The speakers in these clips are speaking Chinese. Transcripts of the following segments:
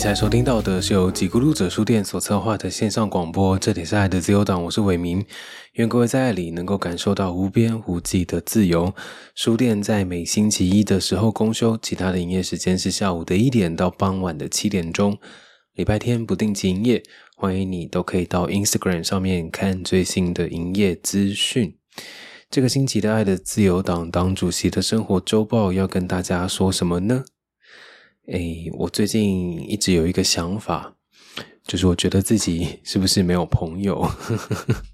才收听到的是由几咕噜者书店所策划的线上广播，这里是爱的自由党，我是伟明。愿各位在爱里能够感受到无边无际的自由。书店在每星期一的时候公休，其他的营业时间是下午的一点到傍晚的七点钟。礼拜天不定期营业，欢迎你都可以到 Instagram 上面看最新的营业资讯。这个星期的爱的自由党党主席的生活周报要跟大家说什么呢？哎，我最近一直有一个想法，就是我觉得自己 是不是没有朋友？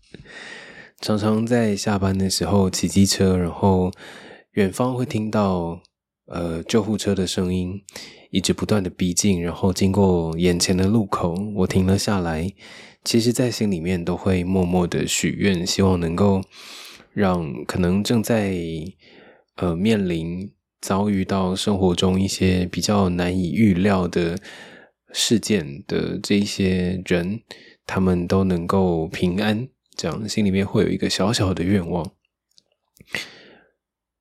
常常在下班的时候骑机车，然后远方会听到呃救护车的声音，一直不断的逼近，然后经过眼前的路口，我停了下来。其实，在心里面都会默默的许愿，希望能够让可能正在呃面临。遭遇到生活中一些比较难以预料的事件的这一些人，他们都能够平安，这样心里面会有一个小小的愿望。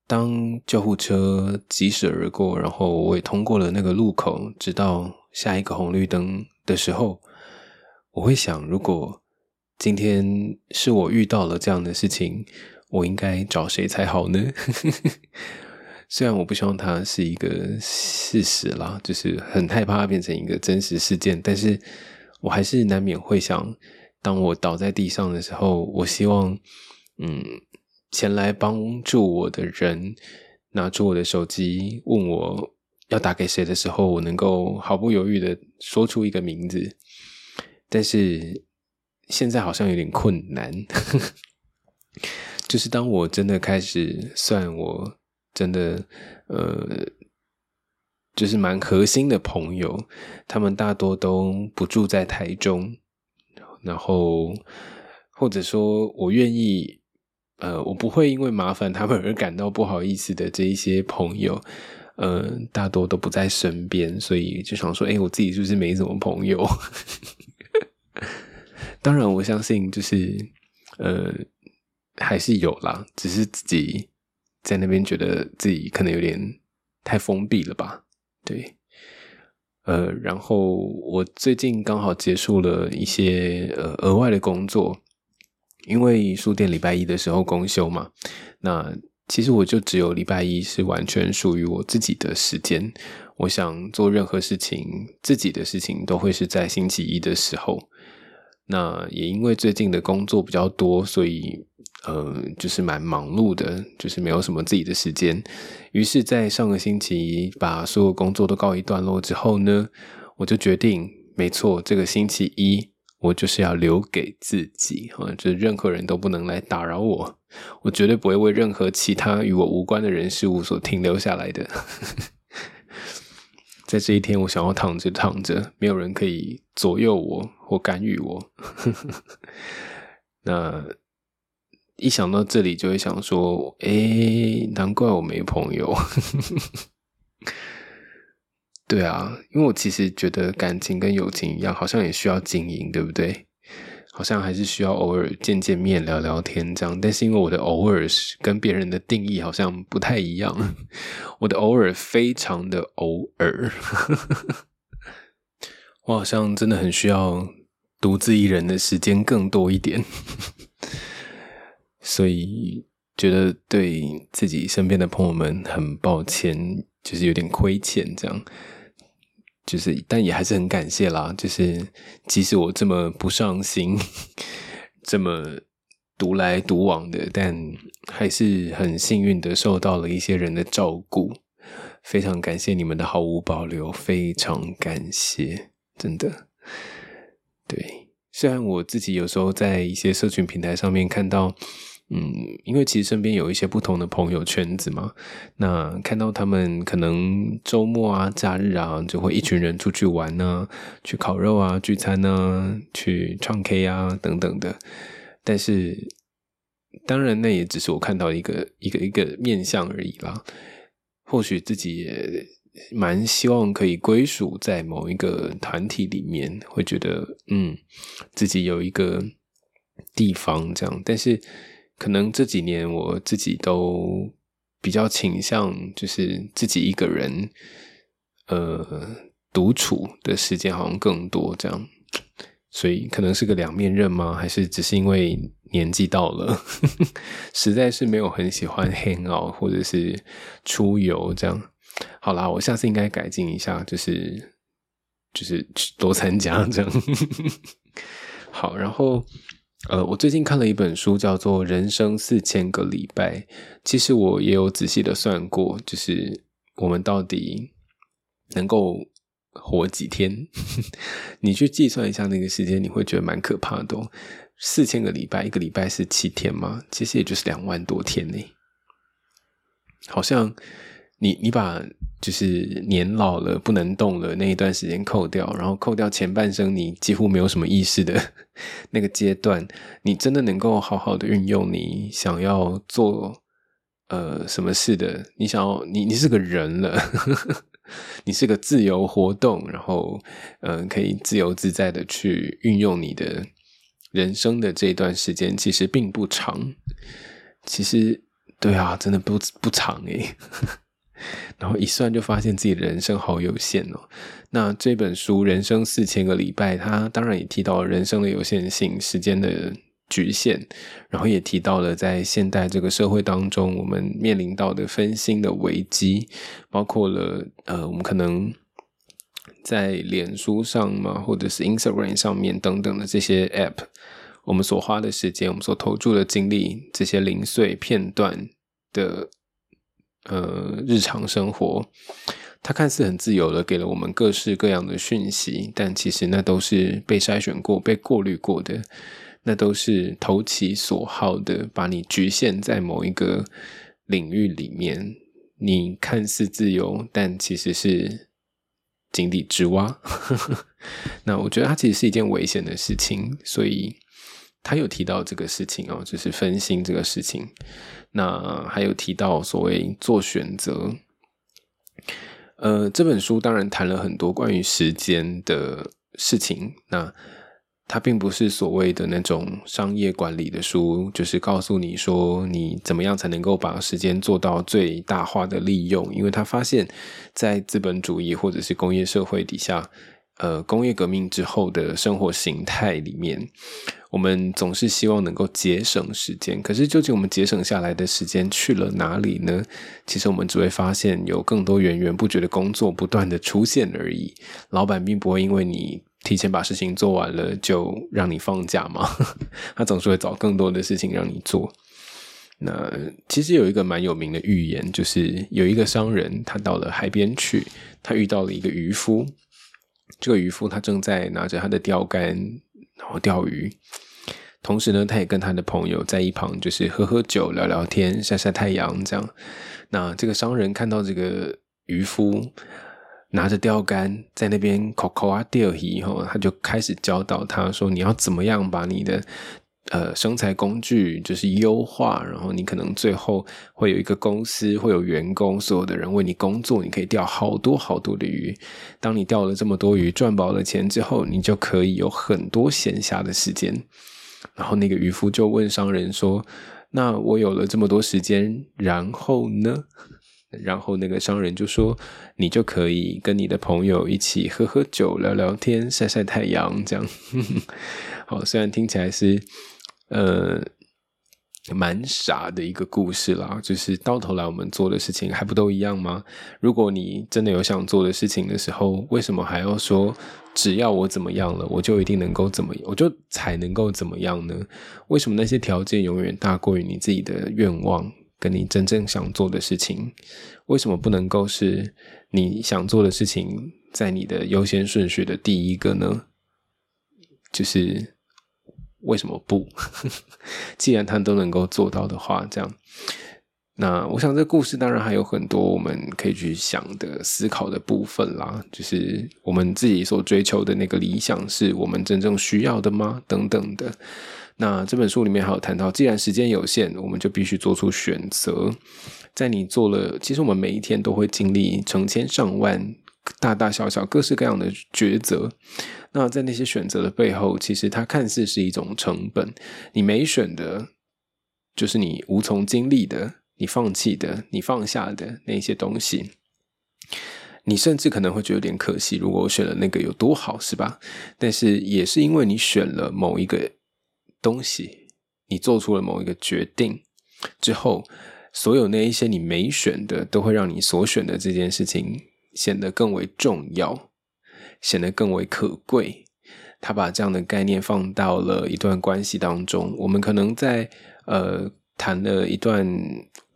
当救护车疾驶而过，然后我也通过了那个路口，直到下一个红绿灯的时候，我会想：如果今天是我遇到了这样的事情，我应该找谁才好呢？虽然我不希望它是一个事实啦，就是很害怕它变成一个真实事件，但是我还是难免会想，当我倒在地上的时候，我希望，嗯，前来帮助我的人拿出我的手机，问我要打给谁的时候，我能够毫不犹豫的说出一个名字。但是现在好像有点困难，就是当我真的开始算我。真的，呃，就是蛮核心的朋友，他们大多都不住在台中，然后或者说我愿意，呃，我不会因为麻烦他们而感到不好意思的这一些朋友，呃，大多都不在身边，所以就想说，哎，我自己是不是没什么朋友？当然，我相信就是，呃，还是有啦，只是自己。在那边觉得自己可能有点太封闭了吧？对，呃，然后我最近刚好结束了一些呃额外的工作，因为书店礼拜一的时候公休嘛，那其实我就只有礼拜一是完全属于我自己的时间。我想做任何事情，自己的事情都会是在星期一的时候。那也因为最近的工作比较多，所以。呃，就是蛮忙碌的，就是没有什么自己的时间。于是，在上个星期把所有工作都告一段落之后呢，我就决定，没错，这个星期一我就是要留给自己啊，就是任何人都不能来打扰我，我绝对不会为任何其他与我无关的人事物所停留下来的。在这一天，我想要躺着躺着，没有人可以左右我或干预我。那。一想到这里，就会想说：“哎，难怪我没朋友。”对啊，因为我其实觉得感情跟友情一样，好像也需要经营，对不对？好像还是需要偶尔见见面、聊聊天这样。但是因为我的偶尔跟别人的定义好像不太一样，我的偶尔非常的偶尔，我好像真的很需要独自一人的时间更多一点。所以觉得对自己身边的朋友们很抱歉，就是有点亏欠，这样，就是但也还是很感谢啦。就是即使我这么不上心，这么独来独往的，但还是很幸运的受到了一些人的照顾。非常感谢你们的毫无保留，非常感谢，真的。对，虽然我自己有时候在一些社群平台上面看到。嗯，因为其实身边有一些不同的朋友圈子嘛，那看到他们可能周末啊、假日啊，就会一群人出去玩呢，去烤肉啊、聚餐啊、去唱 K 啊等等的。但是，当然那也只是我看到一个一个一个面相而已啦。或许自己也蛮希望可以归属在某一个团体里面，会觉得嗯，自己有一个地方这样，但是。可能这几年我自己都比较倾向，就是自己一个人，呃，独处的时间好像更多，这样，所以可能是个两面刃吗？还是只是因为年纪到了，实在是没有很喜欢 hang out 或者是出游这样？好啦，我下次应该改进一下，就是就是多参加这样。好，然后呃，我最近看了一本书，叫做《人生四千个礼拜》，其实我也有仔细的算过，就是我们到底能够。活几天？你去计算一下那个时间，你会觉得蛮可怕的。四千个礼拜，一个礼拜是七天吗？其实也就是两万多天呢。好像你你把就是年老了不能动了那一段时间扣掉，然后扣掉前半生你几乎没有什么意识的 那个阶段，你真的能够好好的运用你想要做呃什么事的？你想要你你是个人了。你是个自由活动，然后嗯，可以自由自在的去运用你的人生的这一段时间，其实并不长。其实，对啊，真的不不长诶。然后一算就发现自己的人生好有限哦。那这本书《人生四千个礼拜》，它当然也提到了人生的有限性，时间的。局限，然后也提到了在现代这个社会当中，我们面临到的分心的危机，包括了呃，我们可能在脸书上嘛，或者是 Instagram 上面等等的这些 App，我们所花的时间，我们所投注的精力，这些零碎片段的呃日常生活，它看似很自由的给了我们各式各样的讯息，但其实那都是被筛选过、被过滤过的。那都是投其所好的，把你局限在某一个领域里面。你看似自由，但其实是井底之蛙。那我觉得它其实是一件危险的事情，所以他有提到这个事情哦，就是分心这个事情。那还有提到所谓做选择。呃，这本书当然谈了很多关于时间的事情。那它并不是所谓的那种商业管理的书，就是告诉你说你怎么样才能够把时间做到最大化的利用。因为他发现，在资本主义或者是工业社会底下，呃，工业革命之后的生活形态里面，我们总是希望能够节省时间。可是，究竟我们节省下来的时间去了哪里呢？其实，我们只会发现有更多源源不绝的工作不断的出现而已。老板并不会因为你。提前把事情做完了，就让你放假吗？他总是会找更多的事情让你做。那其实有一个蛮有名的寓言，就是有一个商人，他到了海边去，他遇到了一个渔夫。这个渔夫他正在拿着他的钓竿，然后钓鱼。同时呢，他也跟他的朋友在一旁，就是喝喝酒、聊聊天、晒晒太阳这样。那这个商人看到这个渔夫。拿着钓竿在那边口口啊钓鱼以后，他就开始教导他说：“你要怎么样把你的呃生财工具就是优化，然后你可能最后会有一个公司，会有员工，所有的人为你工作，你可以钓好多好多的鱼。当你钓了这么多鱼，赚饱了钱之后，你就可以有很多闲暇的时间。”然后那个渔夫就问商人说：“那我有了这么多时间，然后呢？”然后那个商人就说：“你就可以跟你的朋友一起喝喝酒、聊聊天、晒晒太阳，这样。”好，虽然听起来是呃蛮傻的一个故事啦，就是到头来我们做的事情还不都一样吗？如果你真的有想做的事情的时候，为什么还要说只要我怎么样了，我就一定能够怎么，我就才能够怎么样呢？为什么那些条件永远大过于你自己的愿望？跟你真正想做的事情，为什么不能够是你想做的事情在你的优先顺序的第一个呢？就是为什么不？既然他都能够做到的话，这样，那我想这故事当然还有很多我们可以去想的、思考的部分啦。就是我们自己所追求的那个理想，是我们真正需要的吗？等等的。那这本书里面还有谈到，既然时间有限，我们就必须做出选择。在你做了，其实我们每一天都会经历成千上万大大小小各式各样的抉择。那在那些选择的背后，其实它看似是一种成本。你没选的，就是你无从经历的，你放弃的，你放下的那些东西。你甚至可能会觉得有点可惜，如果我选了那个有多好，是吧？但是也是因为你选了某一个东西，你做出了某一个决定之后，所有那一些你没选的，都会让你所选的这件事情显得更为重要，显得更为可贵。他把这样的概念放到了一段关系当中，我们可能在呃谈了一段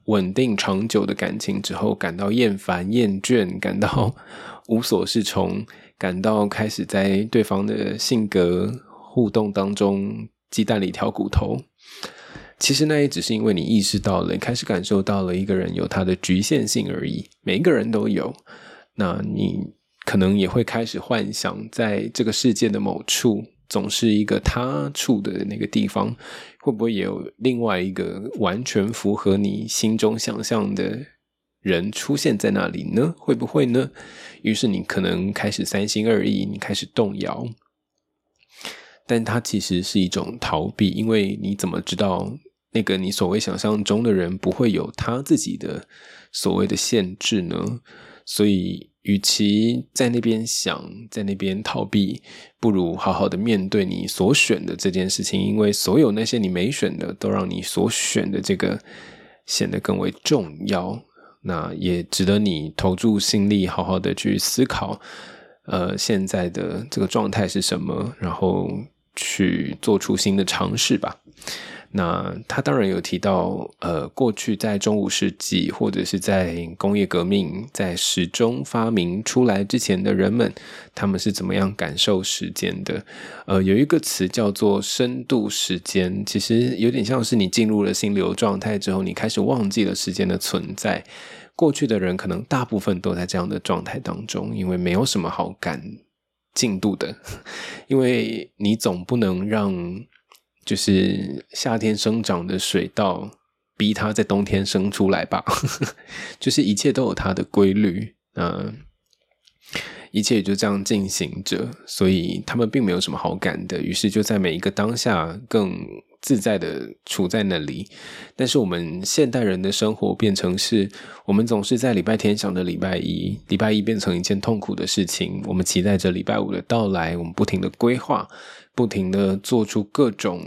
稳定长久的感情之后，感到厌烦、厌倦，感到 无所适从，感到开始在对方的性格互动当中鸡蛋里挑骨头。其实那也只是因为你意识到了，开始感受到了一个人有他的局限性而已。每一个人都有，那你。可能也会开始幻想，在这个世界的某处，总是一个他处的那个地方，会不会也有另外一个完全符合你心中想象的人出现在那里呢？会不会呢？于是你可能开始三心二意，你开始动摇。但它其实是一种逃避，因为你怎么知道那个你所谓想象中的人不会有他自己的所谓的限制呢？所以。与其在那边想，在那边逃避，不如好好的面对你所选的这件事情。因为所有那些你没选的，都让你所选的这个显得更为重要。那也值得你投注心力，好好的去思考，呃，现在的这个状态是什么，然后去做出新的尝试吧。那他当然有提到，呃，过去在中午世纪或者是在工业革命在时钟发明出来之前的人们，他们是怎么样感受时间的？呃，有一个词叫做深度时间，其实有点像是你进入了心流状态之后，你开始忘记了时间的存在。过去的人可能大部分都在这样的状态当中，因为没有什么好赶进度的，因为你总不能让。就是夏天生长的水稻，逼它在冬天生出来吧。就是一切都有它的规律，嗯一切也就这样进行着。所以他们并没有什么好感的，于是就在每一个当下更自在的处在那里。但是我们现代人的生活变成是，我们总是在礼拜天想着礼拜一，礼拜一变成一件痛苦的事情。我们期待着礼拜五的到来，我们不停的规划。不停的做出各种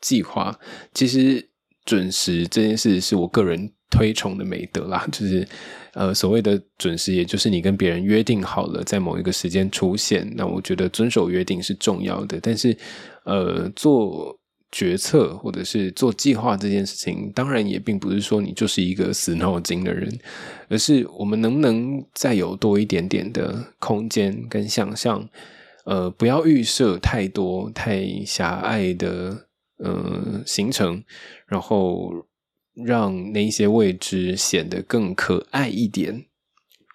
计划，其实准时这件事是我个人推崇的美德啦。就是呃，所谓的准时，也就是你跟别人约定好了在某一个时间出现。那我觉得遵守约定是重要的，但是呃，做决策或者是做计划这件事情，当然也并不是说你就是一个死脑筋的人，而是我们能不能再有多一点点的空间跟想象。呃，不要预设太多太狭隘的呃行程，然后让那些位置显得更可爱一点。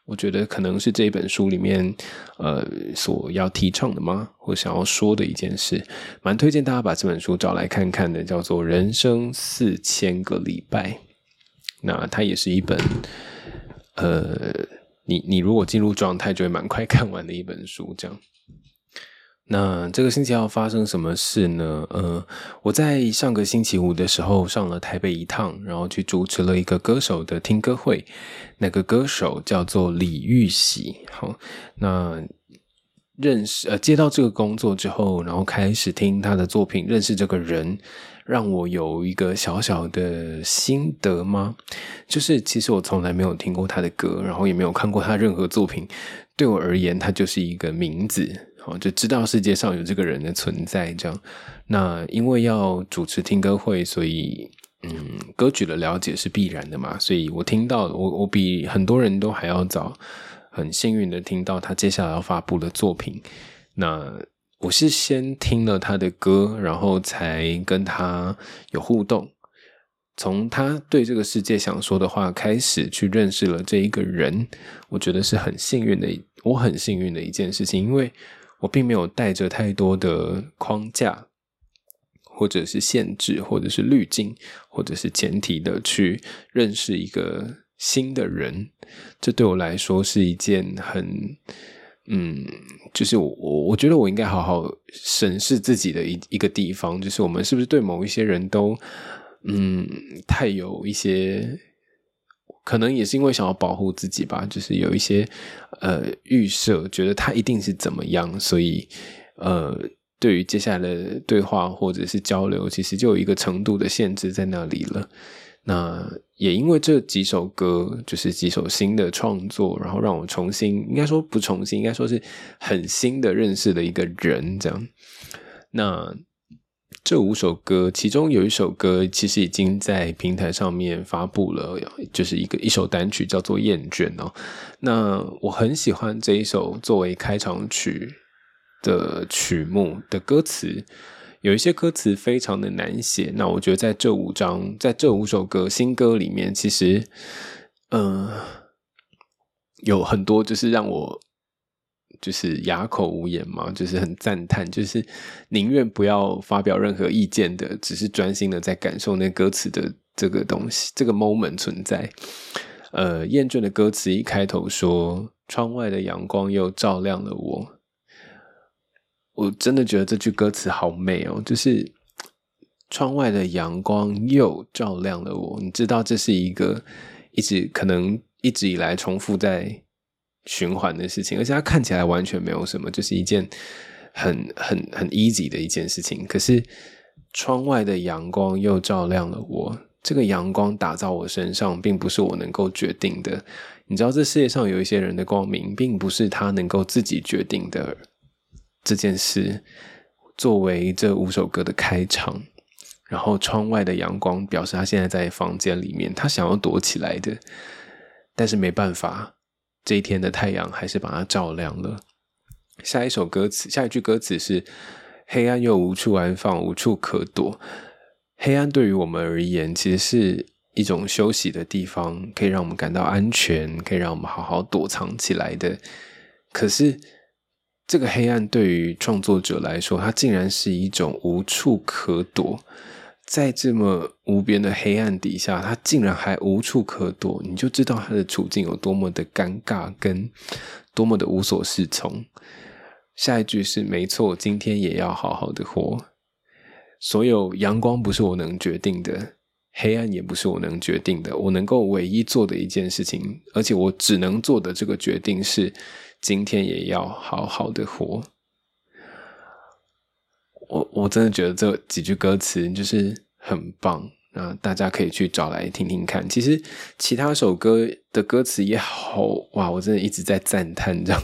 我觉得可能是这本书里面呃所要提倡的吗？或想要说的一件事，蛮推荐大家把这本书找来看看的，叫做《人生四千个礼拜》。那它也是一本呃，你你如果进入状态，就会蛮快看完的一本书，这样。那这个星期要发生什么事呢？呃，我在上个星期五的时候上了台北一趟，然后去主持了一个歌手的听歌会。那个歌手叫做李玉玺。好，那认识呃接到这个工作之后，然后开始听他的作品，认识这个人，让我有一个小小的心得吗？就是其实我从来没有听过他的歌，然后也没有看过他任何作品。对我而言，他就是一个名字。哦，就知道世界上有这个人的存在，这样。那因为要主持听歌会，所以嗯，歌曲的了解是必然的嘛。所以我听到，我我比很多人都还要早，很幸运的听到他接下来要发布的作品。那我是先听了他的歌，然后才跟他有互动，从他对这个世界想说的话开始，去认识了这一个人。我觉得是很幸运的，我很幸运的一件事情，因为。我并没有带着太多的框架，或者是限制，或者是滤镜，或者是前提的去认识一个新的人。这对我来说是一件很，嗯，就是我我我觉得我应该好好审视自己的一一个地方，就是我们是不是对某一些人都，嗯，太有一些。可能也是因为想要保护自己吧，就是有一些呃预设，觉得他一定是怎么样，所以呃，对于接下来的对话或者是交流，其实就有一个程度的限制在那里了。那也因为这几首歌，就是几首新的创作，然后让我重新，应该说不重新，应该说是很新的认识的一个人，这样。那这五首歌，其中有一首歌其实已经在平台上面发布了，就是一个一首单曲，叫做《厌倦》哦。那我很喜欢这一首作为开场曲的曲目的歌词。有一些歌词非常的难写，那我觉得在这五张，在这五首歌新歌里面，其实，嗯，有很多就是让我就是哑口无言嘛，就是很赞叹，就是宁愿不要发表任何意见的，只是专心的在感受那歌词的这个东西，这个 moment 存在。呃，厌倦的歌词一开头说：“窗外的阳光又照亮了我。”我真的觉得这句歌词好美哦，就是窗外的阳光又照亮了我。你知道，这是一个一直可能一直以来重复在循环的事情，而且它看起来完全没有什么，就是一件很很很 easy 的一件事情。可是，窗外的阳光又照亮了我。这个阳光打在我身上，并不是我能够决定的。你知道，这世界上有一些人的光明，并不是他能够自己决定的。这件事作为这五首歌的开场，然后窗外的阳光表示他现在在房间里面，他想要躲起来的，但是没办法，这一天的太阳还是把它照亮了。下一首歌词，下一句歌词是：黑暗又无处安放，无处可躲。黑暗对于我们而言，其实是一种休息的地方，可以让我们感到安全，可以让我们好好躲藏起来的。可是。这个黑暗对于创作者来说，它竟然是一种无处可躲。在这么无边的黑暗底下，他竟然还无处可躲，你就知道他的处境有多么的尴尬，跟多么的无所适从。下一句是：没错，今天也要好好的活。所有阳光不是我能决定的，黑暗也不是我能决定的。我能够唯一做的一件事情，而且我只能做的这个决定是。今天也要好好的活。我我真的觉得这几句歌词就是很棒，那大家可以去找来听听看。其实其他首歌的歌词也好哇，我真的一直在赞叹这样。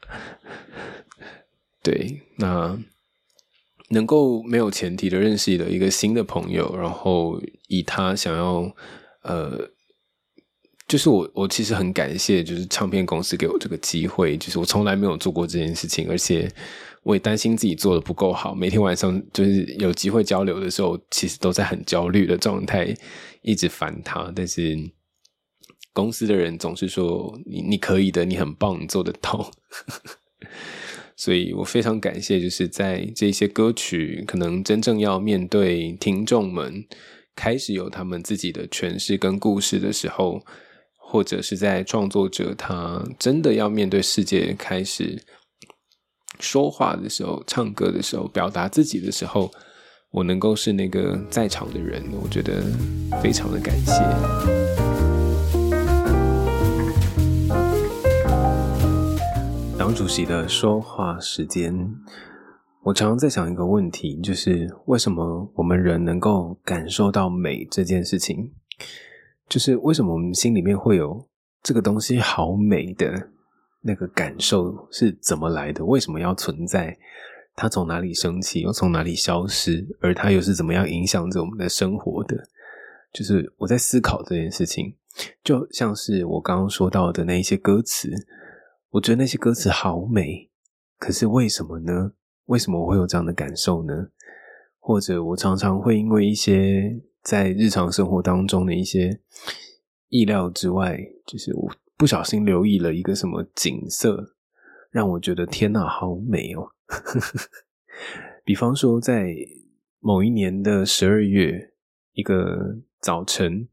对，那能够没有前提的认识了一个新的朋友，然后以他想要呃。就是我，我其实很感谢，就是唱片公司给我这个机会。就是我从来没有做过这件事情，而且我也担心自己做的不够好。每天晚上就是有机会交流的时候，其实都在很焦虑的状态，一直烦他。但是公司的人总是说：“你你可以的，你很棒，你做得到。”所以我非常感谢，就是在这些歌曲可能真正要面对听众们，开始有他们自己的诠释跟故事的时候。或者是在创作者他真的要面对世界开始说话的时候、唱歌的时候、表达自己的时候，我能够是那个在场的人，我觉得非常的感谢。党主席的说话时间，我常常在想一个问题，就是为什么我们人能够感受到美这件事情？就是为什么我们心里面会有这个东西好美的那个感受是怎么来的？为什么要存在？它从哪里升起，又从哪里消失？而它又是怎么样影响着我们的生活的？就是我在思考这件事情，就像是我刚刚说到的那一些歌词，我觉得那些歌词好美，可是为什么呢？为什么我会有这样的感受呢？或者我常常会因为一些。在日常生活当中的一些意料之外，就是我不小心留意了一个什么景色，让我觉得天呐，好美哦！比方说，在某一年的十二月一个早晨，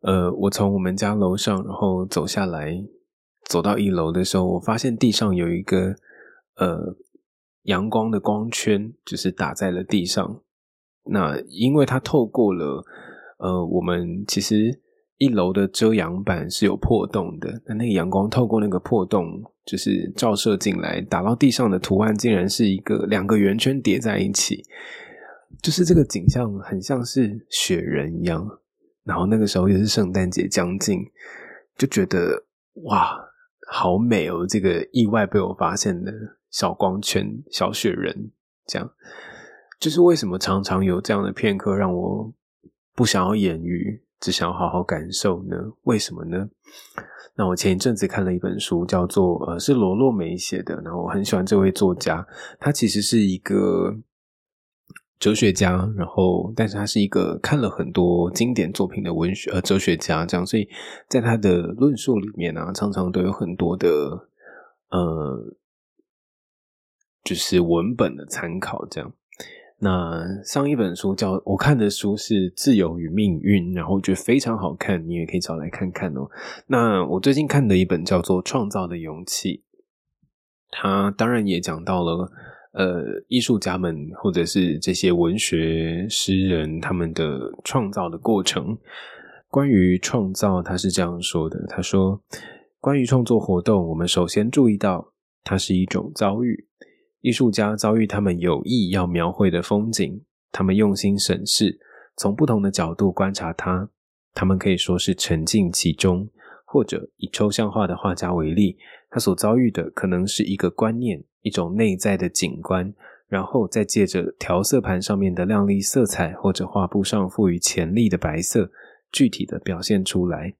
呃，我从我们家楼上然后走下来，走到一楼的时候，我发现地上有一个呃阳光的光圈，就是打在了地上。那因为它透过了，呃，我们其实一楼的遮阳板是有破洞的，那那个阳光透过那个破洞，就是照射进来，打到地上的图案竟然是一个两个圆圈叠在一起，就是这个景象很像是雪人一样。然后那个时候也是圣诞节将近，就觉得哇，好美哦！这个意外被我发现的小光圈、小雪人，这样就是为什么常常有这样的片刻让我不想要言语。只想要好好感受呢？为什么呢？那我前一阵子看了一本书，叫做呃，是罗洛梅写的。然后我很喜欢这位作家，他其实是一个哲学家，然后但是他是一个看了很多经典作品的文学呃哲学家，这样，所以在他的论述里面啊，常常都有很多的呃，就是文本的参考，这样。那上一本书叫我看的书是《自由与命运》，然后我觉得非常好看，你也可以找来看看哦。那我最近看的一本叫做《创造的勇气》，它当然也讲到了呃艺术家们或者是这些文学诗人他们的创造的过程。关于创造，他是这样说的：他说，关于创作活动，我们首先注意到它是一种遭遇。艺术家遭遇他们有意要描绘的风景，他们用心审视，从不同的角度观察它。他们可以说是沉浸其中，或者以抽象画的画家为例，他所遭遇的可能是一个观念，一种内在的景观，然后再借着调色盘上面的亮丽色彩，或者画布上赋予潜力的白色，具体的表现出来。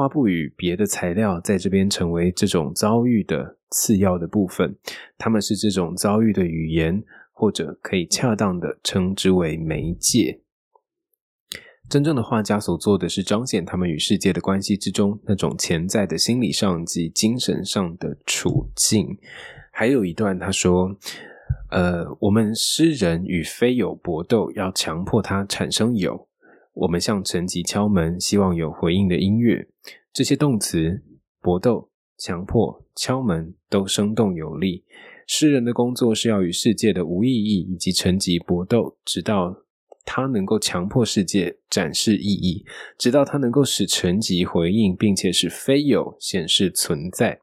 花布与别的材料在这边成为这种遭遇的次要的部分，他们是这种遭遇的语言，或者可以恰当的称之为媒介。真正的画家所做的是彰显他们与世界的关系之中那种潜在的心理上及精神上的处境。还有一段他说：“呃，我们诗人与非有搏斗，要强迫它产生有。”我们向层级敲门，希望有回应的音乐。这些动词搏斗、强迫、敲门都生动有力。诗人的工作是要与世界的无意义以及层级搏斗，直到他能够强迫世界展示意义，直到他能够使层级回应，并且使非有显示存在。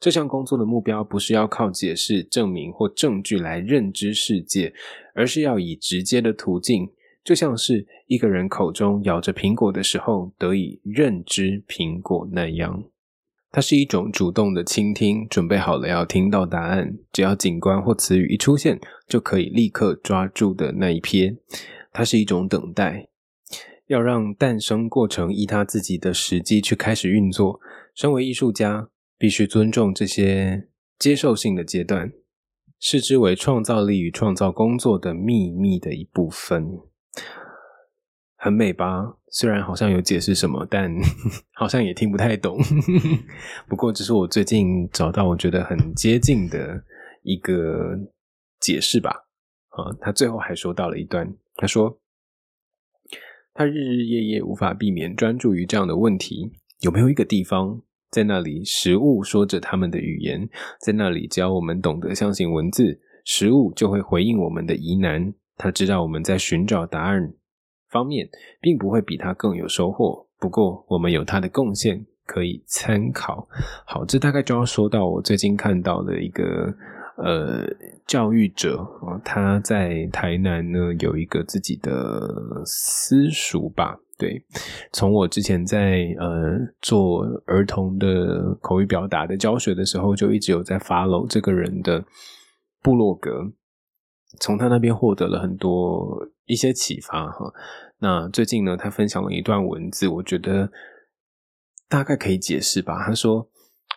这项工作的目标不是要靠解释、证明或证据来认知世界，而是要以直接的途径。就像是一个人口中咬着苹果的时候得以认知苹果那样，它是一种主动的倾听，准备好了要听到答案，只要景观或词语一出现，就可以立刻抓住的那一瞥。它是一种等待，要让诞生过程依他自己的时机去开始运作。身为艺术家，必须尊重这些接受性的阶段，视之为创造力与创造工作的秘密的一部分。很美吧？虽然好像有解释什么，但 好像也听不太懂。不过，这是我最近找到我觉得很接近的一个解释吧。啊，他最后还说到了一段，他说：“他日日夜夜无法避免专注于这样的问题：有没有一个地方，在那里食物说着他们的语言，在那里只要我们懂得相信文字，食物就会回应我们的疑难。他知道我们在寻找答案。”方面并不会比他更有收获，不过我们有他的贡献可以参考。好，这大概就要说到我最近看到的一个呃教育者，他在台南呢有一个自己的私塾吧。对，从我之前在呃做儿童的口语表达的教学的时候，就一直有在 follow 这个人的部落格。从他那边获得了很多一些启发哈。那最近呢，他分享了一段文字，我觉得大概可以解释吧。他说，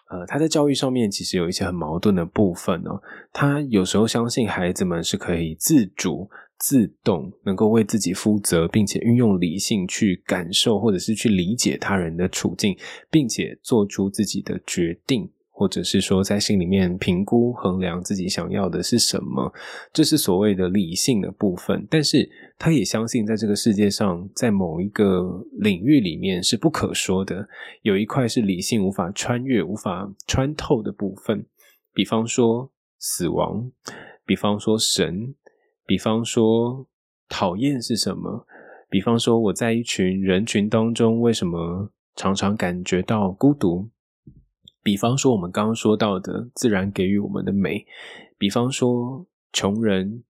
呃，他在教育上面其实有一些很矛盾的部分哦。他有时候相信孩子们是可以自主、自动，能够为自己负责，并且运用理性去感受或者是去理解他人的处境，并且做出自己的决定。或者是说，在心里面评估衡量自己想要的是什么，这是所谓的理性的部分。但是，他也相信，在这个世界上，在某一个领域里面是不可说的，有一块是理性无法穿越、无法穿透的部分。比方说死亡，比方说神，比方说讨厌是什么，比方说，我在一群人群当中，为什么常常感觉到孤独？比方说，我们刚刚说到的自然给予我们的美；比方说，穷人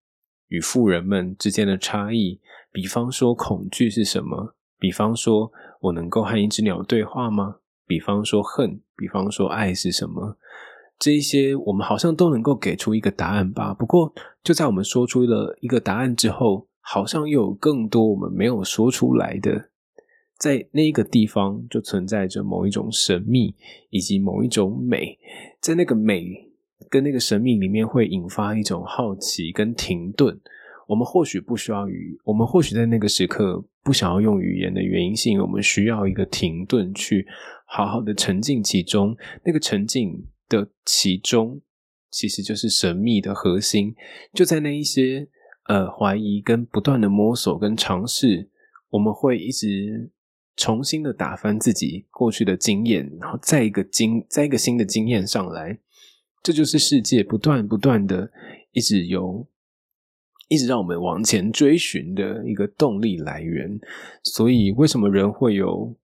与富人们之间的差异；比方说，恐惧是什么？比方说，我能够和一只鸟对话吗？比方说，恨；比方说，爱是什么？这一些我们好像都能够给出一个答案吧。不过，就在我们说出了一个答案之后，好像又有更多我们没有说出来的，在那个地方就存在着某一种神秘以及某一种美，在那个美跟那个神秘里面会引发一种好奇跟停顿。我们或许不需要语，我们或许在那个时刻不想要用语言的原因，是因为我们需要一个停顿，去好好的沉浸其中，那个沉浸。的其中，其实就是神秘的核心，就在那一些呃怀疑跟不断的摸索跟尝试，我们会一直重新的打翻自己过去的经验，然后再一个经，再一个新的经验上来，这就是世界不断不断的一直有，一直让我们往前追寻的一个动力来源。所以，为什么人会有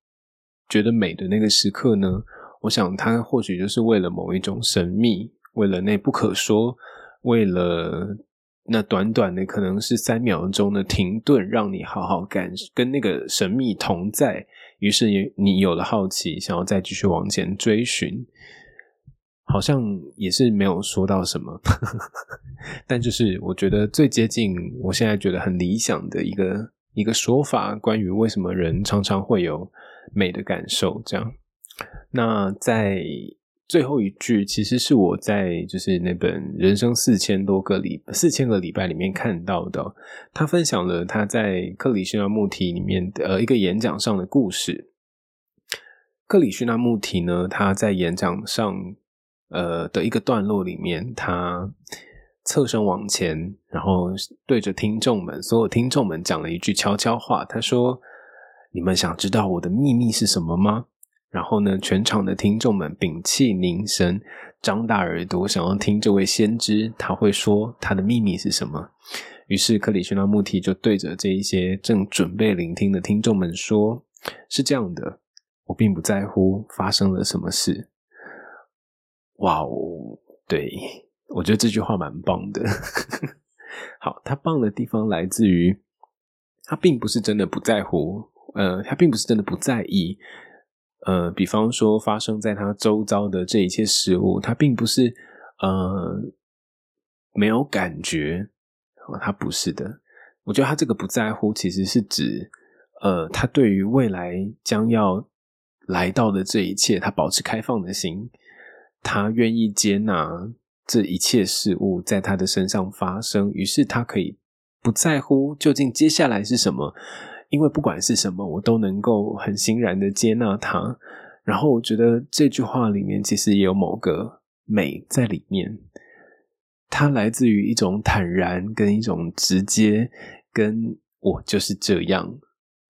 觉得美的那个时刻呢？我想，他或许就是为了某一种神秘，为了那不可说，为了那短短的可能是三秒钟的停顿，让你好好感跟那个神秘同在。于是你有了好奇，想要再继续往前追寻。好像也是没有说到什么，但就是我觉得最接近我现在觉得很理想的一个一个说法，关于为什么人常常会有美的感受，这样。那在最后一句，其实是我在就是那本《人生四千多个礼四千个礼拜》里面看到的。他分享了他在克里希那穆提里面的一个演讲上的故事。克里希那穆提呢，他在演讲上呃的一个段落里面，他侧身往前，然后对着听众们，所有听众们讲了一句悄悄话。他说：“你们想知道我的秘密是什么吗？”然后呢，全场的听众们屏气凝神，张大耳朵，想要听这位先知他会说他的秘密是什么。于是克里希那穆提就对着这一些正准备聆听的听众们说：“是这样的，我并不在乎发生了什么事。”哇哦，对我觉得这句话蛮棒的。好，他棒的地方来自于他并不是真的不在乎，呃，他并不是真的不在意。呃，比方说发生在他周遭的这一切事物，他并不是呃没有感觉，他不是的。我觉得他这个不在乎，其实是指呃，他对于未来将要来到的这一切，他保持开放的心，他愿意接纳这一切事物在他的身上发生，于是他可以不在乎究竟接下来是什么。因为不管是什么，我都能够很欣然的接纳它。然后我觉得这句话里面其实也有某个美在里面，它来自于一种坦然跟一种直接，跟我就是这样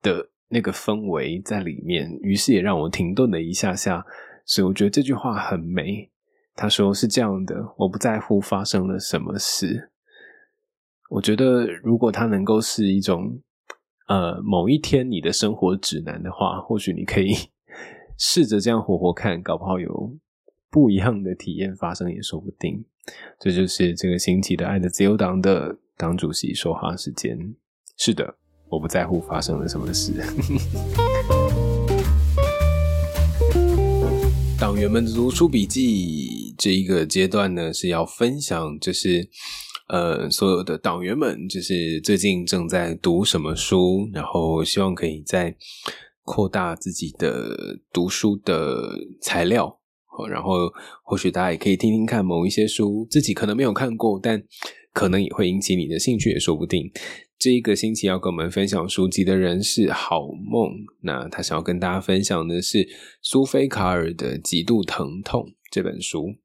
的那个氛围在里面。于是也让我停顿了一下下。所以我觉得这句话很美。他说是这样的，我不在乎发生了什么事。我觉得如果它能够是一种。呃，某一天你的生活指南的话，或许你可以 试着这样活活看，搞不好有不一样的体验发生也说不定。这就是这个星期的爱的自由党的党主席说话时间。是的，我不在乎发生了什么事。党员们的读书笔记这一个阶段呢，是要分享，就是。呃，所有的党员们，就是最近正在读什么书，然后希望可以再扩大自己的读书的材料，然后或许大家也可以听听看某一些书，自己可能没有看过，但可能也会引起你的兴趣，也说不定。这一个星期要跟我们分享书籍的人是好梦，那他想要跟大家分享的是苏菲卡尔的《极度疼痛》这本书。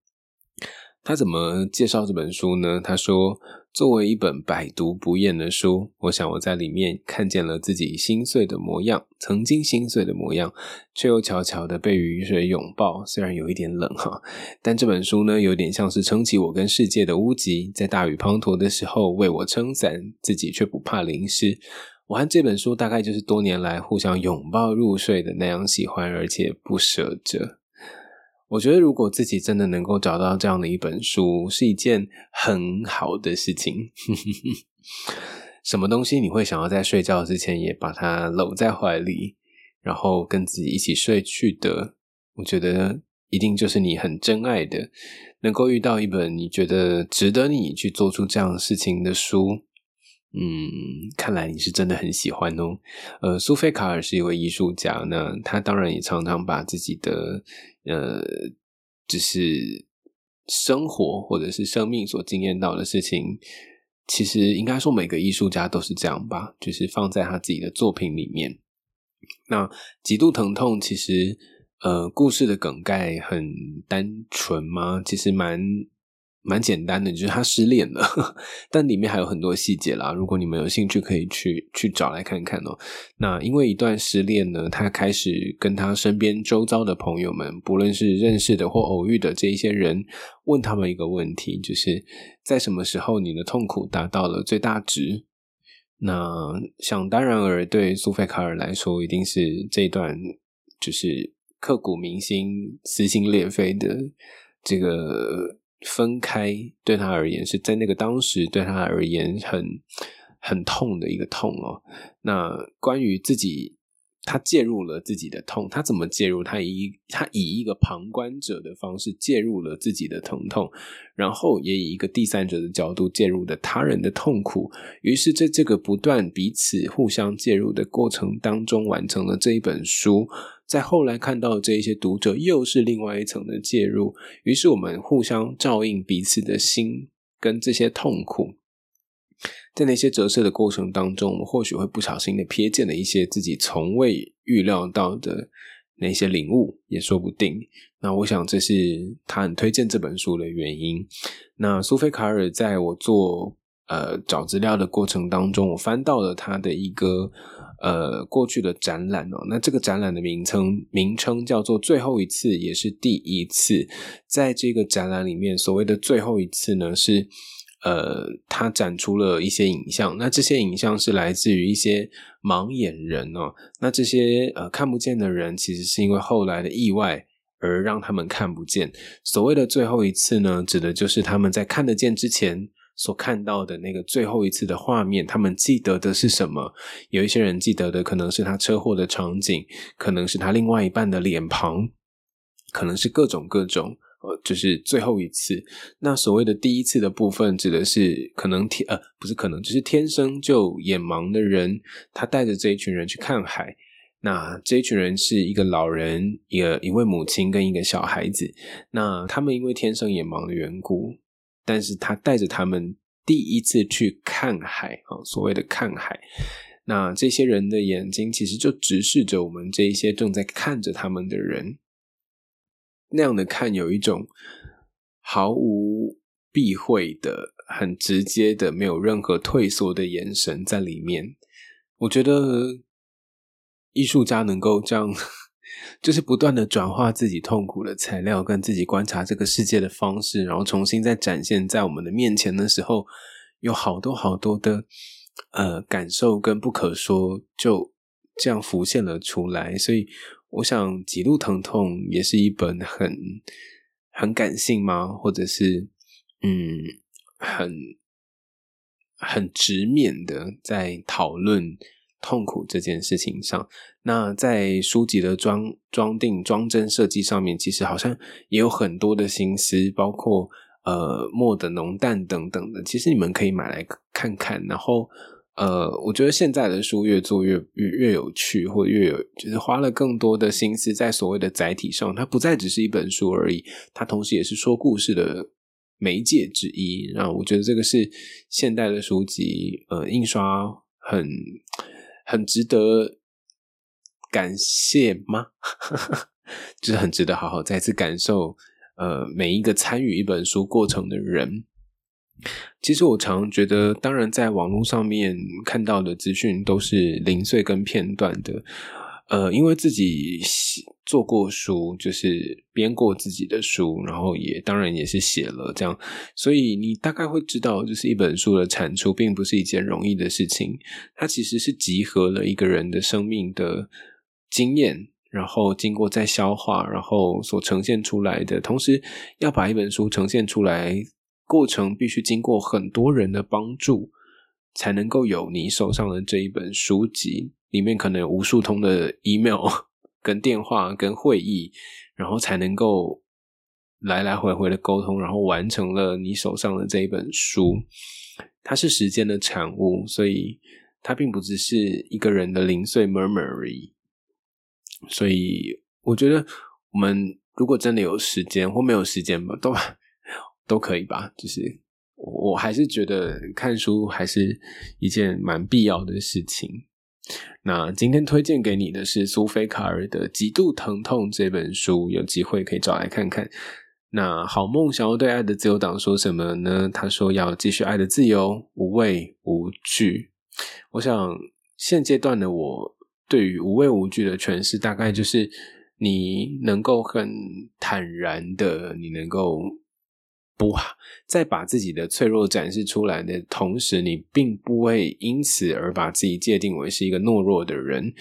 他怎么介绍这本书呢？他说：“作为一本百读不厌的书，我想我在里面看见了自己心碎的模样，曾经心碎的模样，却又悄悄的被雨水拥抱。虽然有一点冷哈，但这本书呢，有点像是撑起我跟世界的屋脊，在大雨滂沱的时候为我撑伞，自己却不怕淋湿。我和这本书大概就是多年来互相拥抱入睡的那样喜欢，而且不舍着。我觉得，如果自己真的能够找到这样的一本书，是一件很好的事情。什么东西你会想要在睡觉之前也把它搂在怀里，然后跟自己一起睡去的？我觉得一定就是你很珍爱的，能够遇到一本你觉得值得你去做出这样事情的书。嗯，看来你是真的很喜欢哦。呃，苏菲卡尔是一位艺术家，那他当然也常常把自己的呃，就是生活或者是生命所经验到的事情，其实应该说每个艺术家都是这样吧，就是放在他自己的作品里面。那极度疼痛，其实呃，故事的梗概很单纯吗？其实蛮。蛮简单的，就是他失恋了，但里面还有很多细节啦。如果你们有兴趣，可以去去找来看看哦。那因为一段失恋呢，他开始跟他身边周遭的朋友们，不论是认识的或偶遇的这一些人，问他们一个问题，就是在什么时候你的痛苦达到了最大值？那想当然而对苏菲卡尔来说，一定是这段就是刻骨铭心、撕心裂肺的这个。分开对他而言是在那个当时对他而言很很痛的一个痛哦。那关于自己，他介入了自己的痛，他怎么介入？他以他以一个旁观者的方式介入了自己的疼痛，然后也以一个第三者的角度介入的他人的痛苦。于是在这个不断彼此互相介入的过程当中，完成了这一本书。在后来看到这一些读者，又是另外一层的介入，于是我们互相照应彼此的心跟这些痛苦，在那些折射的过程当中，我们或许会不小心的瞥见了一些自己从未预料到的那些领悟，也说不定。那我想这是他很推荐这本书的原因。那苏菲卡尔在我做呃找资料的过程当中，我翻到了他的一个。呃，过去的展览哦，那这个展览的名称名称叫做“最后一次”，也是第一次。在这个展览里面，所谓的“最后一次”呢，是呃，他展出了一些影像。那这些影像是来自于一些盲眼人哦。那这些呃看不见的人，其实是因为后来的意外而让他们看不见。所谓的“最后一次”呢，指的就是他们在看得见之前。所看到的那个最后一次的画面，他们记得的是什么？有一些人记得的可能是他车祸的场景，可能是他另外一半的脸庞，可能是各种各种，呃，就是最后一次。那所谓的第一次的部分，指的是可能天呃，不是可能，就是天生就眼盲的人，他带着这一群人去看海。那这一群人是一个老人，一个一位母亲跟一个小孩子。那他们因为天生眼盲的缘故。但是他带着他们第一次去看海啊，所谓的看海，那这些人的眼睛其实就直视着我们这一些正在看着他们的人，那样的看有一种毫无避讳的、很直接的、没有任何退缩的眼神在里面。我觉得艺术家能够这样。就是不断的转化自己痛苦的材料，跟自己观察这个世界的方式，然后重新再展现在我们的面前的时候，有好多好多的呃感受跟不可说，就这样浮现了出来。所以，我想《几度疼痛》也是一本很很感性吗？或者是嗯，很很直面的在讨论。痛苦这件事情上，那在书籍的装装订、装帧设计上面，其实好像也有很多的心思，包括呃墨的浓淡等等的。其实你们可以买来看看。然后呃，我觉得现在的书越做越越越有趣，或越有就是花了更多的心思在所谓的载体上，它不再只是一本书而已，它同时也是说故事的媒介之一。然后我觉得这个是现代的书籍呃印刷很。很值得感谢吗？就是很值得好好再次感受，呃，每一个参与一本书过程的人。其实我常觉得，当然在网络上面看到的资讯都是零碎跟片段的，呃，因为自己做过书，就是编过自己的书，然后也当然也是写了这样，所以你大概会知道，就是一本书的产出并不是一件容易的事情，它其实是集合了一个人的生命的经验。然后经过再消化，然后所呈现出来的，同时要把一本书呈现出来，过程必须经过很多人的帮助，才能够有你手上的这一本书籍。里面可能有无数通的 email、跟电话、跟会议，然后才能够来来回回的沟通，然后完成了你手上的这一本书。它是时间的产物，所以它并不只是一个人的零碎 murmur 而已。所以，我觉得我们如果真的有时间或没有时间吧，都都可以吧。就是我还是觉得看书还是一件蛮必要的事情。那今天推荐给你的是苏菲卡尔的《极度疼痛》这本书，有机会可以找来看看。那好梦想要对爱的自由党说什么呢？他说要继续爱的自由，无畏无惧。我想现阶段的我。对于无畏无惧的诠释，大概就是你能够很坦然的，你能够不在把自己的脆弱展示出来的同时，你并不会因此而把自己界定为是一个懦弱的人，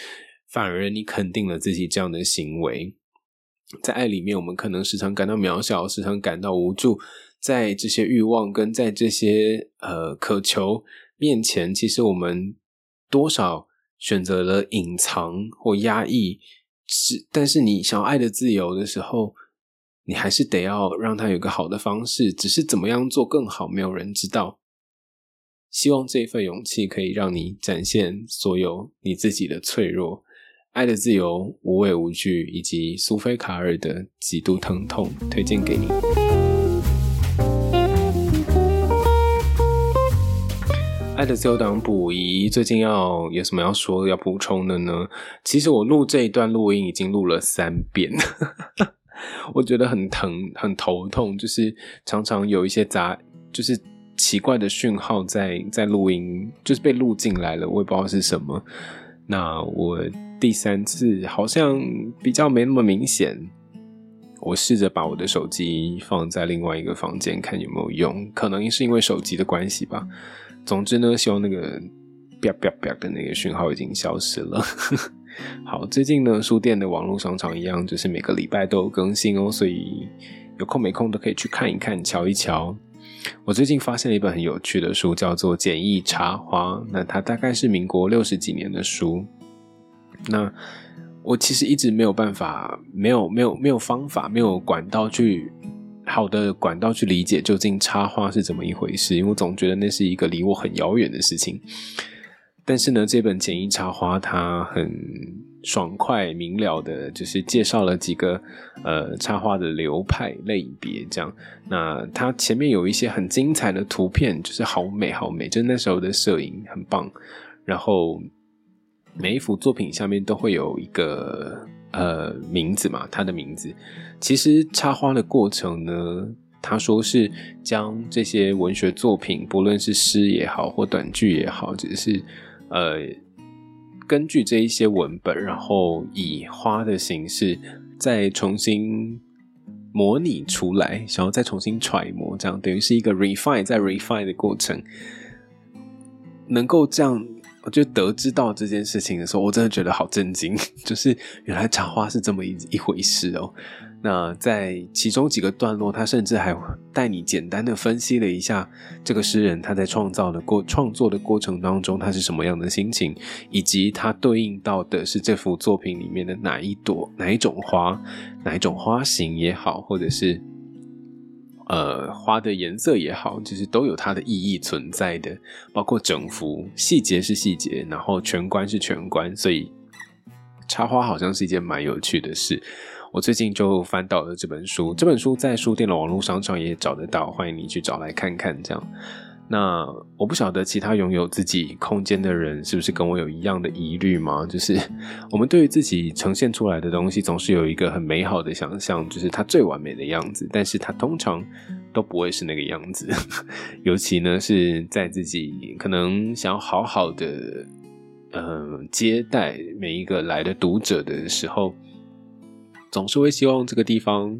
反而你肯定了自己这样的行为。在爱里面，我们可能时常感到渺小，时常感到无助，在这些欲望跟在这些呃渴求面前，其实我们多少。选择了隐藏或压抑，是但是你想要爱的自由的时候，你还是得要让他有个好的方式，只是怎么样做更好，没有人知道。希望这份勇气可以让你展现所有你自己的脆弱，爱的自由、无畏无惧，以及苏菲卡尔的极度疼痛，推荐给你。爱的自由党补遗，最近要有什么要说要补充的呢？其实我录这一段录音已经录了三遍，我觉得很疼很头痛，就是常常有一些杂，就是奇怪的讯号在在录音，就是被录进来了，我也不知道是什么。那我第三次好像比较没那么明显，我试着把我的手机放在另外一个房间看有没有用，可能是因为手机的关系吧。总之呢，希望那个啪啪啪的那个讯号已经消失了。好，最近呢，书店的网络商场一样，就是每个礼拜都有更新哦，所以有空没空都可以去看一看、瞧一瞧。我最近发现了一本很有趣的书，叫做《简易插花》，那它大概是民国六十几年的书。那我其实一直没有办法，没有、没有、没有方法，没有管道去。好的管道去理解究竟插花是怎么一回事，因为我总觉得那是一个离我很遥远的事情。但是呢，这本简易插花它很爽快明了的，就是介绍了几个呃插花的流派类别，这样。那它前面有一些很精彩的图片，就是好美好美，就是那时候的摄影很棒。然后每一幅作品下面都会有一个。呃，名字嘛，它的名字。其实插花的过程呢，他说是将这些文学作品，不论是诗也好，或短句也好，只是呃，根据这一些文本，然后以花的形式再重新模拟出来，想要再重新揣摩，这样等于是一个 refine 再 refine 的过程，能够这样。我就得知到这件事情的时候，我真的觉得好震惊，就是原来插花是这么一一回事哦。那在其中几个段落，他甚至还带你简单的分析了一下这个诗人他在创造的过创作的过程当中，他是什么样的心情，以及他对应到的是这幅作品里面的哪一朵、哪一种花、哪一种花型也好，或者是。呃，花的颜色也好，其实都有它的意义存在的，包括整幅细节是细节，然后全观是全观，所以插花好像是一件蛮有趣的事。我最近就翻到了这本书，这本书在书店的网络商场也找得到，欢迎你去找来看看，这样。那我不晓得其他拥有自己空间的人是不是跟我有一样的疑虑吗？就是 我们对于自己呈现出来的东西，总是有一个很美好的想象，就是它最完美的样子，但是它通常都不会是那个样子。尤其呢是在自己可能想要好好的呃接待每一个来的读者的时候，总是会希望这个地方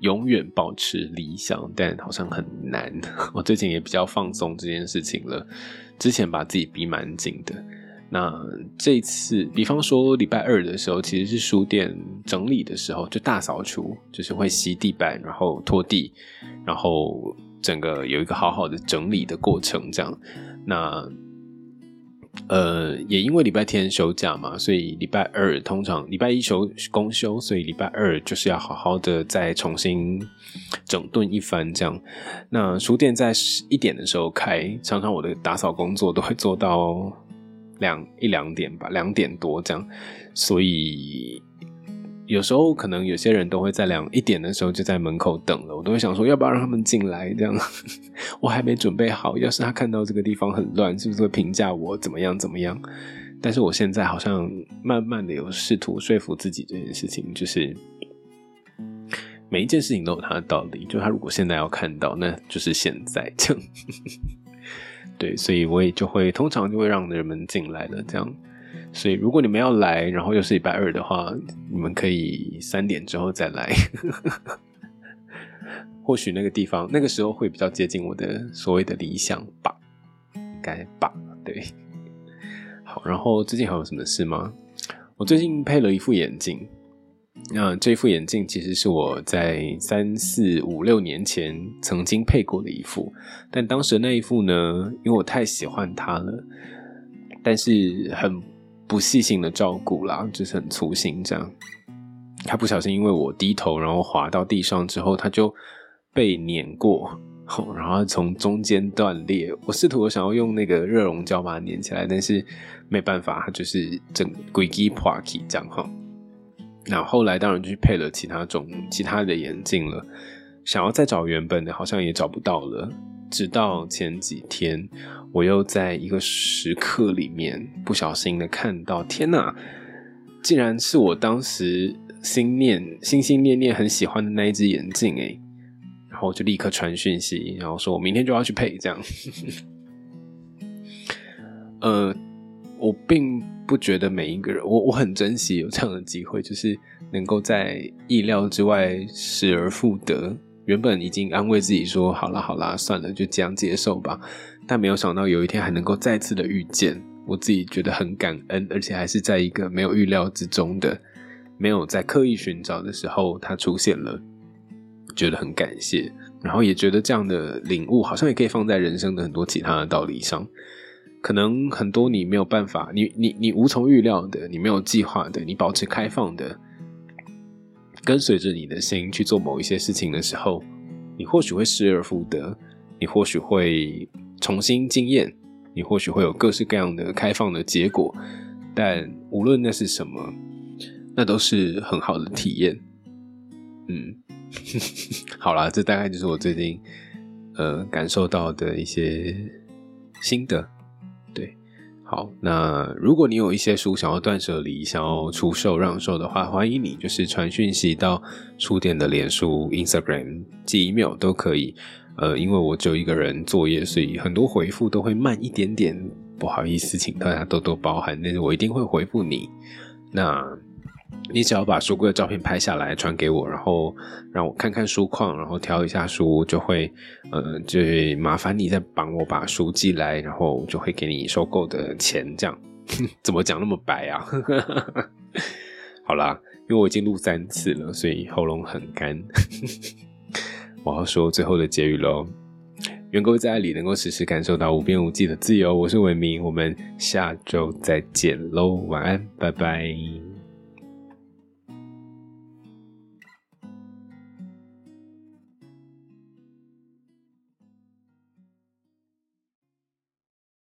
永远保持理想，但好像很难。我最近也比较放松这件事情了，之前把自己逼蛮紧的。那这次，比方说礼拜二的时候，其实是书店整理的时候，就大扫除，就是会吸地板，然后拖地，然后整个有一个好好的整理的过程，这样。那呃，也因为礼拜天休假嘛，所以礼拜二通常礼拜一休公休，所以礼拜二就是要好好的再重新整顿一番，这样。那书店在十一点的时候开，常常我的打扫工作都会做到。两一两点吧，两点多这样，所以有时候可能有些人都会在两一点的时候就在门口等了，我都会想说要不要让他们进来？这样 我还没准备好，要是他看到这个地方很乱，是不是会评价我怎么样怎么样？但是我现在好像慢慢的有试图说服自己这件事情，就是每一件事情都有它的道理，就他如果现在要看到，那就是现在这样。对，所以我也就会通常就会让人们进来了，这样。所以如果你们要来，然后又是礼拜二的话，你们可以三点之后再来。或许那个地方那个时候会比较接近我的所谓的理想吧，应该吧？对。好，然后最近还有什么事吗？我最近配了一副眼镜。那这副眼镜其实是我在三四五六年前曾经配过的一副，但当时那一副呢，因为我太喜欢它了，但是很不细心的照顾啦，就是很粗心这样。它不小心因为我低头，然后滑到地上之后，它就被碾过，然后从中间断裂。我试图想要用那个热熔胶把它粘起来，但是没办法，它就是整鬼机破起这样哈。那后来当然就配了其他种其他的眼镜了，想要再找原本的，好像也找不到了。直到前几天，我又在一个时刻里面不小心的看到，天哪，竟然是我当时心念心心念念很喜欢的那一只眼镜诶然后就立刻传讯息，然后说我明天就要去配这样。呃，我并。不觉得每一个人，我我很珍惜有这样的机会，就是能够在意料之外失而复得。原本已经安慰自己说好啦好啦，算了，就这样接受吧。但没有想到有一天还能够再次的遇见，我自己觉得很感恩，而且还是在一个没有预料之中的，没有在刻意寻找的时候，它出现了，觉得很感谢。然后也觉得这样的领悟好像也可以放在人生的很多其他的道理上。可能很多你没有办法，你你你无从预料的，你没有计划的，你保持开放的，跟随着你的心去做某一些事情的时候，你或许会失而复得，你或许会重新经验，你或许会有各式各样的开放的结果。但无论那是什么，那都是很好的体验。嗯，好啦，这大概就是我最近呃感受到的一些心得。对好，那如果你有一些书想要断舍离、想要出售让售的话，欢迎你就是传讯息到书店的脸书、Instagram、寄 email 都可以。呃，因为我只有一个人作业，所以很多回复都会慢一点点，不好意思，请大家多多包涵。但是我一定会回复你。那。你只要把书柜的照片拍下来传给我，然后让我看看书况，然后挑一下书，就会，呃，就麻烦你再帮我把书寄来，然后就会给你收购的钱。这样 怎么讲那么白啊？好啦，因为我已经录三次了，所以喉咙很干。我要说最后的结语喽：愿各位在爱里能够时时感受到无边无际的自由。我是文明，我们下周再见喽，晚安，拜拜。